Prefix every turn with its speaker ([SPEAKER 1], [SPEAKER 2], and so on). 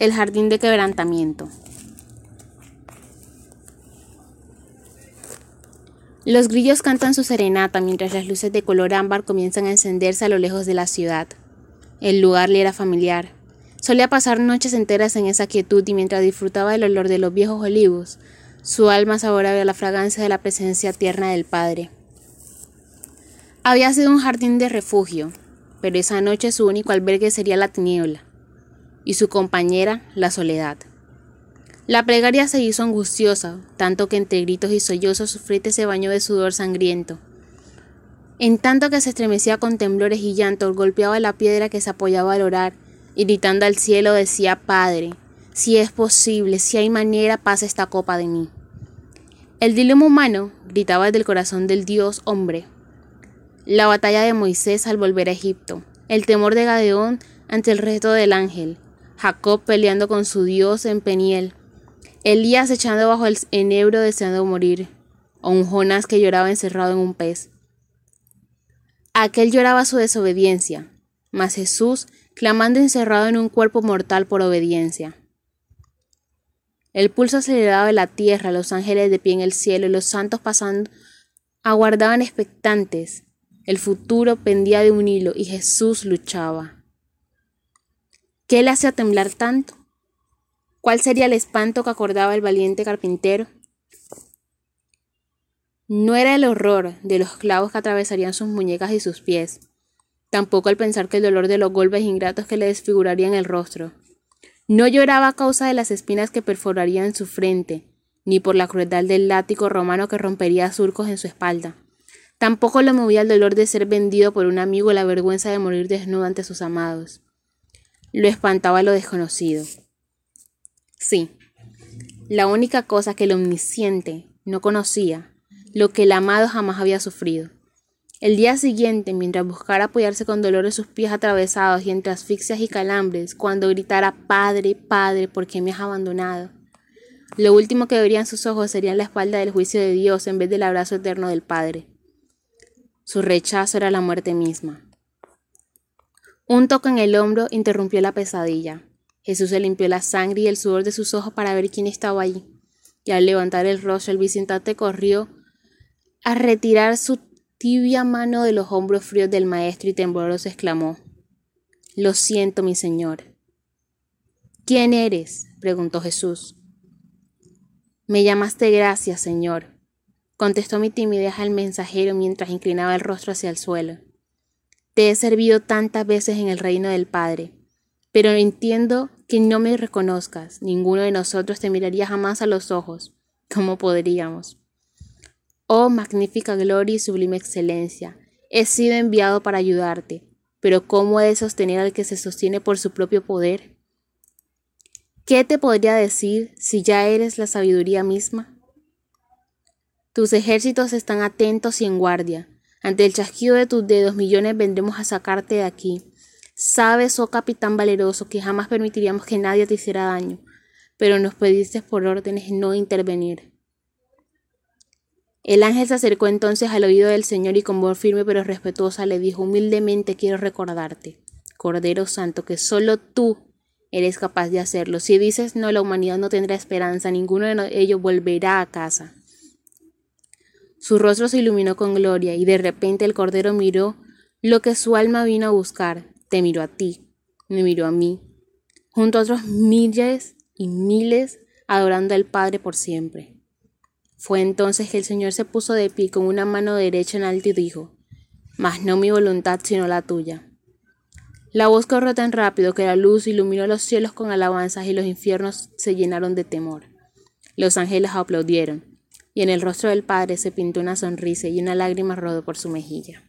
[SPEAKER 1] El jardín de quebrantamiento. Los grillos cantan su serenata mientras las luces de color ámbar comienzan a encenderse a lo lejos de la ciudad. El lugar le era familiar. Solía pasar noches enteras en esa quietud y mientras disfrutaba del olor de los viejos olivos, su alma saboreaba la fragancia de la presencia tierna del Padre. Había sido un jardín de refugio, pero esa noche su único albergue sería la tiniebla y su compañera la soledad. La plegaria se hizo angustiosa, tanto que entre gritos y sollozos su frente se bañó de sudor sangriento. En tanto que se estremecía con temblores y llantos, golpeaba la piedra que se apoyaba al orar, y gritando al cielo decía, Padre, si es posible, si hay manera, pasa esta copa de mí. El dilema humano gritaba desde el corazón del Dios hombre. La batalla de Moisés al volver a Egipto, el temor de Gadeón ante el resto del ángel, Jacob peleando con su Dios en Peniel, Elías echando bajo el enebro deseando morir, o un Jonás que lloraba encerrado en un pez. Aquel lloraba su desobediencia, mas Jesús clamando encerrado en un cuerpo mortal por obediencia. El pulso acelerado de la tierra, los ángeles de pie en el cielo y los santos pasando aguardaban expectantes. El futuro pendía de un hilo y Jesús luchaba. ¿Qué le hacía temblar tanto? ¿Cuál sería el espanto que acordaba el valiente carpintero? No era el horror de los clavos que atravesarían sus muñecas y sus pies, tampoco al pensar que el dolor de los golpes ingratos que le desfigurarían el rostro. No lloraba a causa de las espinas que perforarían su frente, ni por la crueldad del látigo romano que rompería surcos en su espalda. Tampoco lo movía el dolor de ser vendido por un amigo la vergüenza de morir desnudo ante sus amados. Lo espantaba lo desconocido. Sí, la única cosa que el omnisciente no conocía, lo que el amado jamás había sufrido. El día siguiente, mientras buscara apoyarse con dolor en sus pies atravesados y entre asfixias y calambres, cuando gritara Padre, Padre, ¿por qué me has abandonado? Lo último que verían sus ojos sería la espalda del juicio de Dios en vez del abrazo eterno del Padre. Su rechazo era la muerte misma. Un toque en el hombro interrumpió la pesadilla. Jesús se limpió la sangre y el sudor de sus ojos para ver quién estaba allí. Y al levantar el rostro, el visitante corrió a retirar su tibia mano de los hombros fríos del maestro y tembloroso exclamó Lo siento, mi señor. ¿Quién eres? preguntó Jesús. Me llamaste gracias, Señor, contestó mi timidez al mensajero mientras inclinaba el rostro hacia el suelo. Te he servido tantas veces en el reino del Padre, pero entiendo que no me reconozcas. Ninguno de nosotros te miraría jamás a los ojos. ¿Cómo podríamos? Oh magnífica gloria y sublime excelencia, he sido enviado para ayudarte, pero ¿cómo he de sostener al que se sostiene por su propio poder? ¿Qué te podría decir si ya eres la sabiduría misma? Tus ejércitos están atentos y en guardia. Ante el chasquido de tus dedos millones vendremos a sacarte de aquí. Sabes, oh capitán valeroso, que jamás permitiríamos que nadie te hiciera daño, pero nos pediste por órdenes no intervenir. El ángel se acercó entonces al oído del Señor y con voz firme pero respetuosa le dijo humildemente quiero recordarte, Cordero Santo, que solo tú eres capaz de hacerlo. Si dices no, la humanidad no tendrá esperanza, ninguno de ellos volverá a casa. Su rostro se iluminó con gloria y de repente el Cordero miró lo que su alma vino a buscar. Te miró a ti, me miró a mí, junto a otros miles y miles adorando al Padre por siempre. Fue entonces que el Señor se puso de pie con una mano derecha en alto y dijo, Mas no mi voluntad sino la tuya. La voz corrió tan rápido que la luz iluminó los cielos con alabanzas y los infiernos se llenaron de temor. Los ángeles aplaudieron, y en el rostro del Padre se pintó una sonrisa y una lágrima rodó por su mejilla.